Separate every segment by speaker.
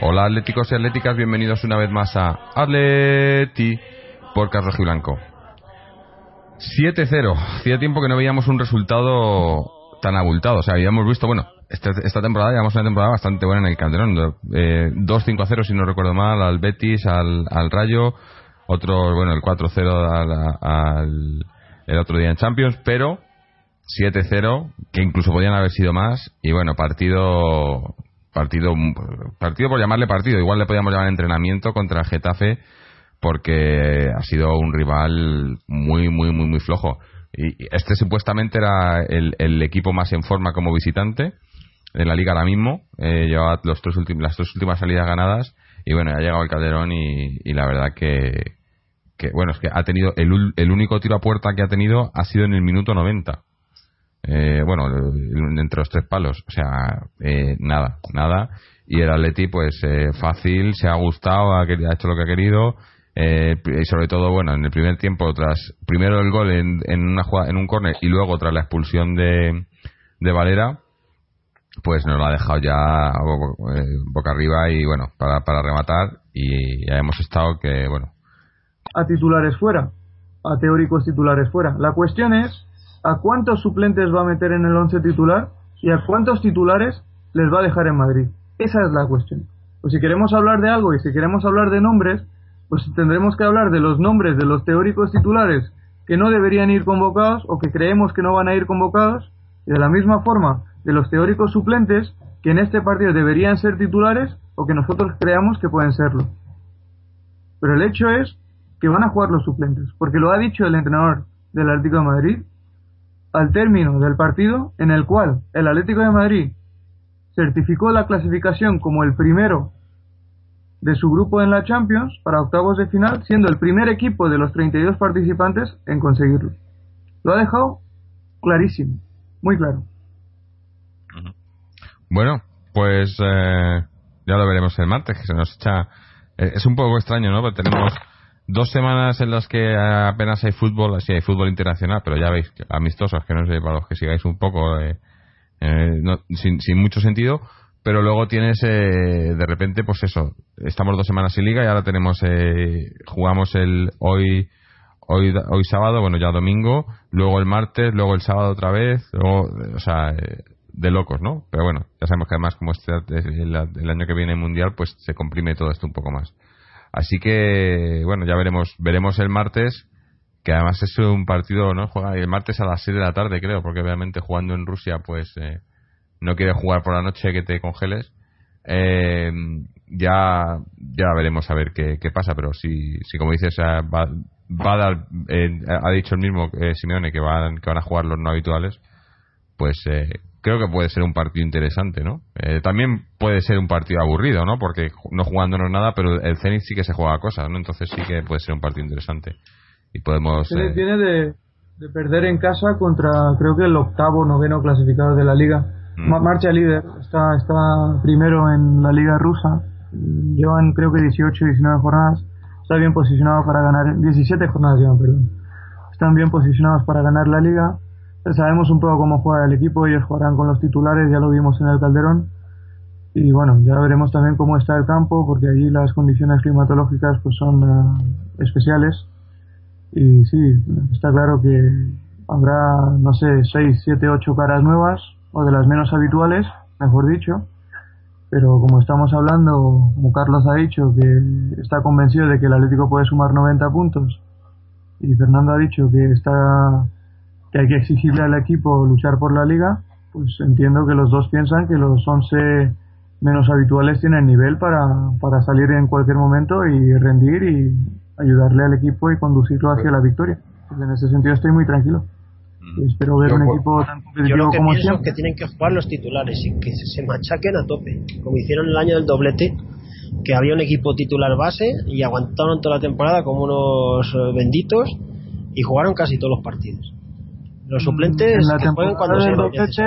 Speaker 1: Hola atléticos y atléticas, bienvenidos una vez más a Atleti por Carlos Blanco. 7-0. Hacía tiempo que no veíamos un resultado tan abultado. O sea, habíamos visto, bueno, esta, esta temporada llevamos una temporada bastante buena en el Calderón. Eh, 2-5-0, si no recuerdo mal, al Betis, al, al Rayo. Otro, bueno, el 4-0 al, al, el otro día en Champions, pero 7-0, que incluso podían haber sido más. Y bueno, partido partido partido por llamarle partido igual le podíamos llamar entrenamiento contra el Getafe porque ha sido un rival muy muy muy muy flojo. Y este supuestamente era el, equipo más en forma como visitante en la liga ahora mismo. Eh, llevaba los tres las tres últimas salidas ganadas y bueno ha llegado el Calderón y, la verdad que, que bueno es que ha tenido el, el único tiro a puerta que ha tenido ha sido en el minuto 90 eh, bueno, entre los tres palos, o sea, eh, nada, nada. Y el Atleti, pues eh, fácil, se ha gustado, ha, hecho lo que ha querido. y sobre todo, bueno, en el primer tiempo, tras primero el gol en, en, una en un córner y luego tras la expulsión de, de Valera, pues nos lo ha dejado ya boca arriba y bueno, para, para rematar. Y ya hemos estado que, bueno.
Speaker 2: A titulares fuera, a teóricos titulares fuera. La cuestión es a cuántos suplentes va a meter en el once titular y a cuántos titulares les va a dejar en Madrid. Esa es la cuestión. Pues si queremos hablar de algo y si queremos hablar de nombres, pues tendremos que hablar de los nombres de los teóricos titulares que no deberían ir convocados o que creemos que no van a ir convocados, y de la misma forma de los teóricos suplentes que en este partido deberían ser titulares o que nosotros creamos que pueden serlo. Pero el hecho es que van a jugar los suplentes, porque lo ha dicho el entrenador del Atlético de Madrid al término del partido en el cual el Atlético de Madrid certificó la clasificación como el primero de su grupo en la Champions para octavos de final, siendo el primer equipo de los 32 participantes en conseguirlo. Lo ha dejado clarísimo, muy claro.
Speaker 1: Bueno, pues eh, ya lo veremos el martes, que se nos echa... Eh, es un poco extraño, ¿no? Tenemos dos semanas en las que apenas hay fútbol, así hay fútbol internacional, pero ya veis, amistosos, que no sé, para los que sigáis un poco, eh, eh, sin, sin, mucho sentido, pero luego tienes, eh, de repente, pues eso, estamos dos semanas sin liga y ahora tenemos, jugamos el hoy, hoy, hoy sábado, bueno, ya domingo, luego el martes, luego el sábado otra vez, luego, o sea, de locos, ¿no? Pero bueno, ya sabemos que además como este, el, el año que viene mundial, pues se comprime todo esto un poco más. Así que, bueno, ya veremos, veremos el martes, que además es un partido, ¿no? Juega el martes a las 6 de la tarde, creo, porque obviamente jugando en Rusia, pues eh, no quiere jugar por la noche que te congeles. Eh, ya ya veremos a ver qué, pasa, pero si, si como dices, va, va dar, eh, ha dicho el mismo Simeone que van, que van a jugar los no habituales, pues creo que puede ser un partido interesante, ¿no? Eh, también puede ser un partido aburrido, ¿no? Porque no jugándonos nada, pero el Zenit sí que se juega cosas, ¿no? Entonces sí que puede ser un partido interesante. Y podemos...
Speaker 2: Eh... Viene de, perder en casa contra, creo que el octavo, noveno clasificado de la liga. Mm. Marcha líder, está, está primero en la liga rusa. Llevan creo que 18, 19 jornadas. Está bien posicionado para ganar, 17 jornadas llevan, perdón. Están bien posicionados para ganar la liga sabemos un poco cómo juega el equipo, ellos jugarán con los titulares, ya lo vimos en el Calderón. Y bueno, ya veremos también cómo está el campo, porque allí las condiciones climatológicas pues son eh, especiales. Y sí, está claro que habrá, no sé, 6, 7, 8 caras nuevas, o de las menos habituales, mejor dicho. Pero como estamos hablando, como Carlos ha dicho, que está convencido de que el Atlético puede sumar 90 puntos, y Fernando ha dicho que está que hay que exigirle al equipo luchar por la liga, pues entiendo que los dos piensan que los 11 menos habituales tienen nivel para, para salir en cualquier momento y rendir y ayudarle al equipo y conducirlo hacia la victoria. Pues en ese sentido estoy muy tranquilo. Mm. Y espero ver un equipo tan competitivo
Speaker 3: yo lo que
Speaker 2: como
Speaker 3: pienso es que tienen que jugar los titulares y que se machaquen a tope, como hicieron el año del doblete, que había un equipo titular base y aguantaron toda la temporada como unos eh, benditos y jugaron casi todos los partidos. Los suplentes
Speaker 2: en la temporada del doblete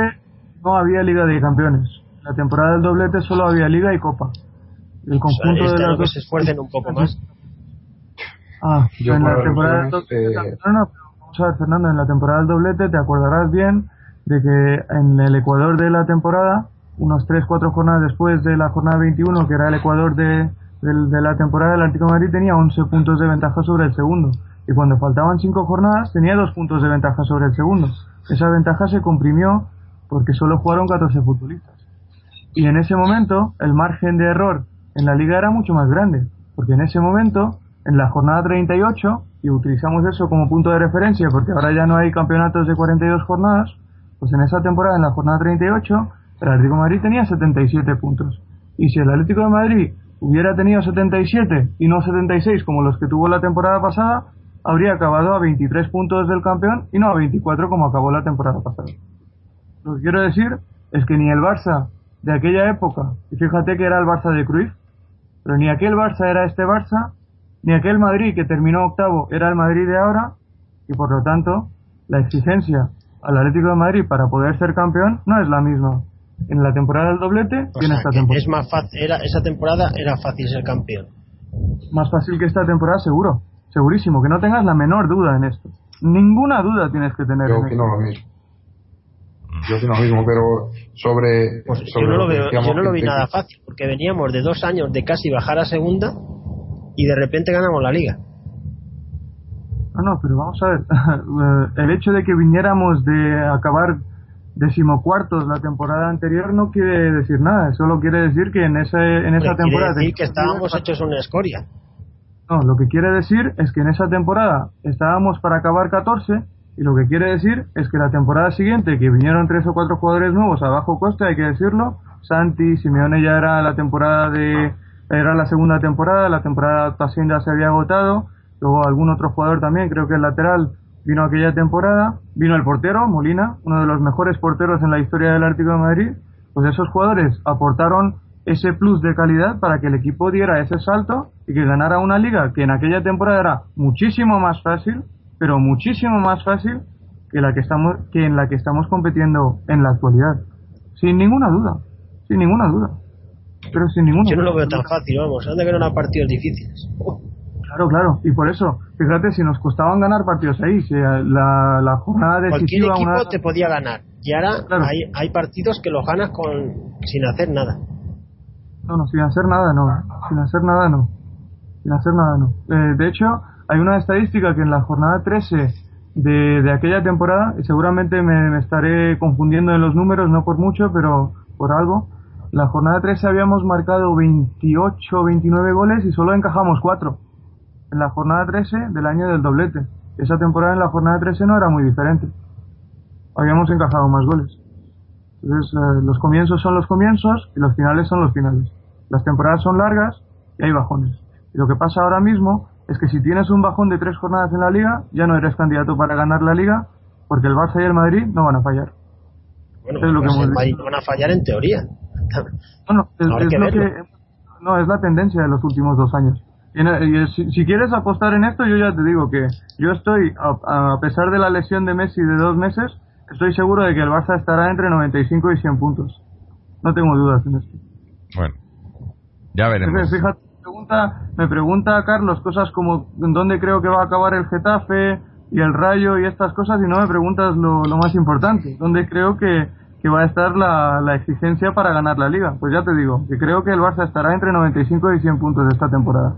Speaker 2: no había Liga de Campeones. En la temporada del doblete solo había Liga y Copa.
Speaker 3: El conjunto de las que se esfuercen un poco más.
Speaker 2: Ah, en la temporada del doblete, vamos a ver, Fernando, en la temporada del doblete te acordarás bien de que en el Ecuador de la temporada unos 3-4 jornadas después de la jornada 21, que era el Ecuador de, de, la temporada, el Atlético de Madrid tenía 11 puntos de ventaja sobre el segundo. Y cuando faltaban 5 jornadas, tenía 2 puntos de ventaja sobre el segundo. Esa ventaja se comprimió porque solo jugaron 14 futbolistas. Y en ese momento, el margen de error en la liga era mucho más grande, porque en ese momento, en la jornada 38, y utilizamos eso como punto de referencia, porque ahora ya no hay campeonatos de 42 jornadas, pues en esa temporada, en la jornada 38, el Atlético de Madrid tenía 77 puntos. Y si el Atlético de Madrid hubiera tenido 77 y no 76 como los que tuvo la temporada pasada, habría acabado a 23 puntos del campeón y no a 24 como acabó la temporada pasada. Lo que quiero decir es que ni el Barça de aquella época, y fíjate que era el Barça de Cruyff, pero ni aquel Barça era este Barça, ni aquel Madrid que terminó octavo era el Madrid de ahora, y por lo tanto, la exigencia al Atlético de Madrid para poder ser campeón no es la misma en la temporada del doblete
Speaker 3: que en esta temporada. Es más fácil, era, esa temporada era fácil ser campeón.
Speaker 2: Más fácil que esta temporada, seguro. Segurísimo, que no tengas la menor duda en esto. Ninguna duda tienes que tener.
Speaker 4: Yo opino lo mismo. Yo opino lo mismo, pero sobre.
Speaker 3: Pues yo no lo, veo, yo no lo vi nada fácil, porque veníamos de dos años de casi bajar a segunda y de repente ganamos la liga.
Speaker 2: No, no, pero vamos a ver. El hecho de que viniéramos de acabar decimocuartos la temporada anterior no quiere decir nada, solo quiere decir que en, ese, en esa temporada...
Speaker 3: Quiere decir que estábamos hechos una escoria.
Speaker 2: No, lo que quiere decir es que en esa temporada estábamos para acabar 14 y lo que quiere decir es que la temporada siguiente, que vinieron tres o cuatro jugadores nuevos a bajo coste, hay que decirlo, Santi, Simeone ya era la temporada de... era la segunda temporada, la temporada ya se había agotado, luego algún otro jugador también, creo que el lateral vino aquella temporada, vino el portero, Molina, uno de los mejores porteros en la historia del Atlético de Madrid, pues esos jugadores aportaron ese plus de calidad para que el equipo diera ese salto y que ganara una liga que en aquella temporada era muchísimo más fácil, pero muchísimo más fácil que la que estamos que en la que estamos compitiendo en la actualidad. Sin ninguna duda, sin ninguna duda. Pero sin ninguna
Speaker 3: Yo no lo veo tan fácil, vamos, han de ganar partidos difíciles.
Speaker 2: Claro, claro, y por eso, fíjate, si nos costaban ganar partidos ahí, si la, la jornada decisiva...
Speaker 3: Cualquier equipo te podía ganar, y ahora hay, hay partidos que los ganas con sin hacer nada.
Speaker 2: No, no, sin hacer nada no, sin hacer nada no, sin hacer nada no. Eh, de hecho, hay una estadística que en la jornada 13 de, de aquella temporada, y seguramente me, estaré confundiendo en los números, no por mucho, pero por algo, la jornada 13 habíamos marcado 28 29 goles y solo encajamos 4 en la jornada 13 del año del doblete. Esa temporada en la jornada 13 no era muy diferente. Habíamos encajado más goles. Entonces, eh, los comienzos son los comienzos y los finales son los finales. Las temporadas son largas y hay bajones. Y lo que pasa ahora mismo es que si tienes un bajón de tres jornadas en la liga, ya no eres candidato para ganar la liga, porque el Barça y el Madrid no van a fallar.
Speaker 3: Bueno, es lo que van a fallar en teoría.
Speaker 2: No, es, lo que, no, es la tendencia de los últimos dos años. Y, si, quieres apostar en esto, yo ya te digo que yo estoy, a, pesar de la lesión de Messi de dos meses, estoy seguro de que el Barça estará entre 95 y 100 puntos. No tengo dudas en esto.
Speaker 1: Bueno, ya veremos.
Speaker 2: Fíjate, me pregunta, me pregunta Carlos cosas como en dónde creo que va a acabar el Getafe y el Rayo y estas cosas y no me preguntas lo, más importante, dónde creo que, que va a estar la, la, exigencia para ganar la liga. Pues ya te digo, que creo que el Barça estará entre 95 y 100 puntos de esta temporada.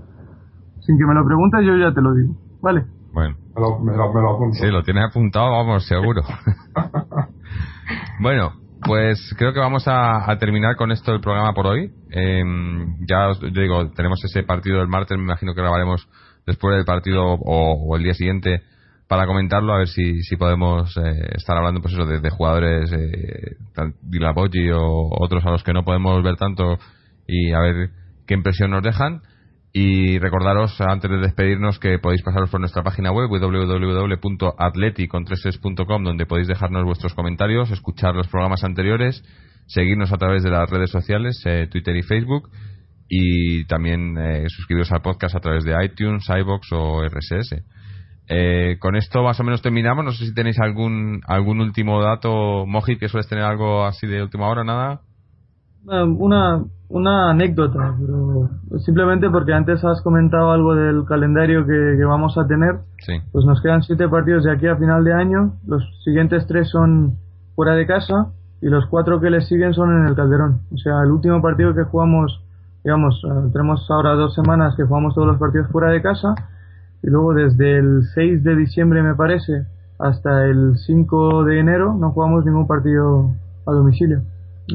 Speaker 2: Sin que me lo preguntes, yo ya te lo digo. ¿Vale?
Speaker 1: Bueno.
Speaker 4: Me lo, me lo,
Speaker 1: Sí, lo tienes apuntado, vamos, seguro. bueno, pues creo que vamos a, terminar con esto el programa por hoy. Em, ya os digo, tenemos ese partido el martes, me imagino que grabaremos después del partido o, el día siguiente para comentarlo, a ver si, podemos eh, estar hablando pues eso, de, jugadores, eh, o otros a los que no podemos ver tanto y a ver qué impresión nos dejan. Y recordaros, antes de despedirnos, que podéis pasaros por nuestra página web www.atleti.com donde podéis dejarnos vuestros comentarios, escuchar los programas anteriores, seguirnos a través de las redes sociales, eh, Twitter y Facebook, y también eh, suscribiros al podcast a través de iTunes, iBox o RSS. Eh, con esto más o menos terminamos. No sé si tenéis algún algún último dato, Moji, que sueles tener algo así de última hora, nada.
Speaker 2: Una, una anécdota, pero simplemente porque antes has comentado algo del calendario que, vamos a tener. Pues nos quedan siete partidos de aquí a final de año. Los siguientes tres son fuera de casa. y los cuatro que le siguen son en el Calderón. O sea, el último partido que jugamos, digamos, eh, tenemos ahora dos semanas que jugamos todos los partidos fuera de casa y luego desde el 6 de diciembre me parece hasta el 5 de enero no jugamos ningún partido a domicilio.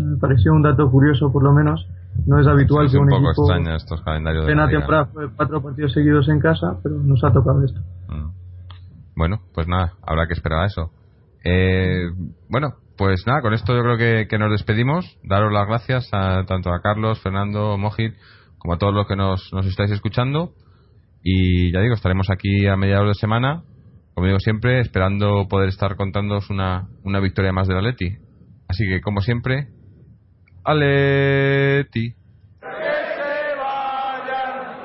Speaker 2: Me pareció un dato curioso por lo menos. No es habitual que un,
Speaker 1: un poco
Speaker 2: equipo
Speaker 1: estos calendarios
Speaker 2: en
Speaker 1: la
Speaker 2: temporada fue cuatro partidos seguidos en casa, pero nos ha tocado esto.
Speaker 1: Mm. Bueno, pues nada, habrá que esperar a eso. Eh, bueno, pues nada, con esto yo creo que, que nos despedimos. Daros las gracias a, tanto a Carlos, Fernando, Mojit, como a todos los que nos, nos estáis escuchando. Y ya digo, estaremos aquí a mediados de semana, como digo siempre, esperando poder estar contándoos una, una victoria más del Atleti. Así que, como siempre, Aleti. Que se vayan,